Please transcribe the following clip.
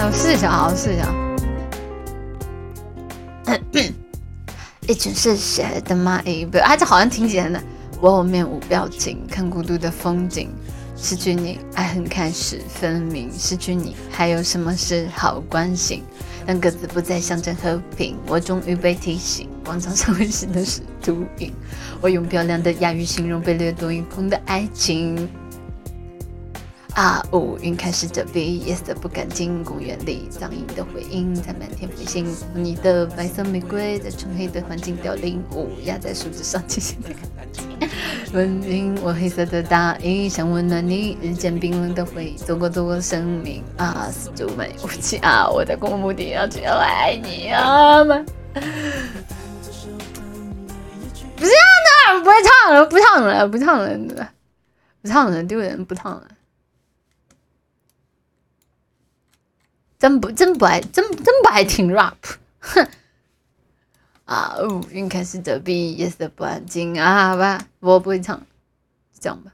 哎，我试一下啊，我试一下。一群嗜血的蚂蚁，不，啊，这好像听起来呢。我面无表情，看孤独的风景。失去你，爱恨开始分明。失去你，还有什么事好关心？当各自不再象征和平，我终于被提醒，广场上温馨的是秃鹰。我用漂亮的哑语形容被掠夺一空的爱情。啊，乌云开始遮蔽夜色不干净，公园里苍蝇的回音在满天飞行。你的白色玫瑰在纯黑的环境凋零，乌鸦在树枝上轻轻的文明，我黑色的大衣想温暖你，日渐冰冷的回忆走过走过生命。啊，死就没武器啊，我的公目的要只要爱你啊吗？不是这样的，不会唱了，不唱了，不唱了，不唱了，丢人，不唱了。真不真不爱真真不爱听 rap，哼！啊，哦云开始遮蔽夜色不安静啊，好吧，我不会唱，这样吧。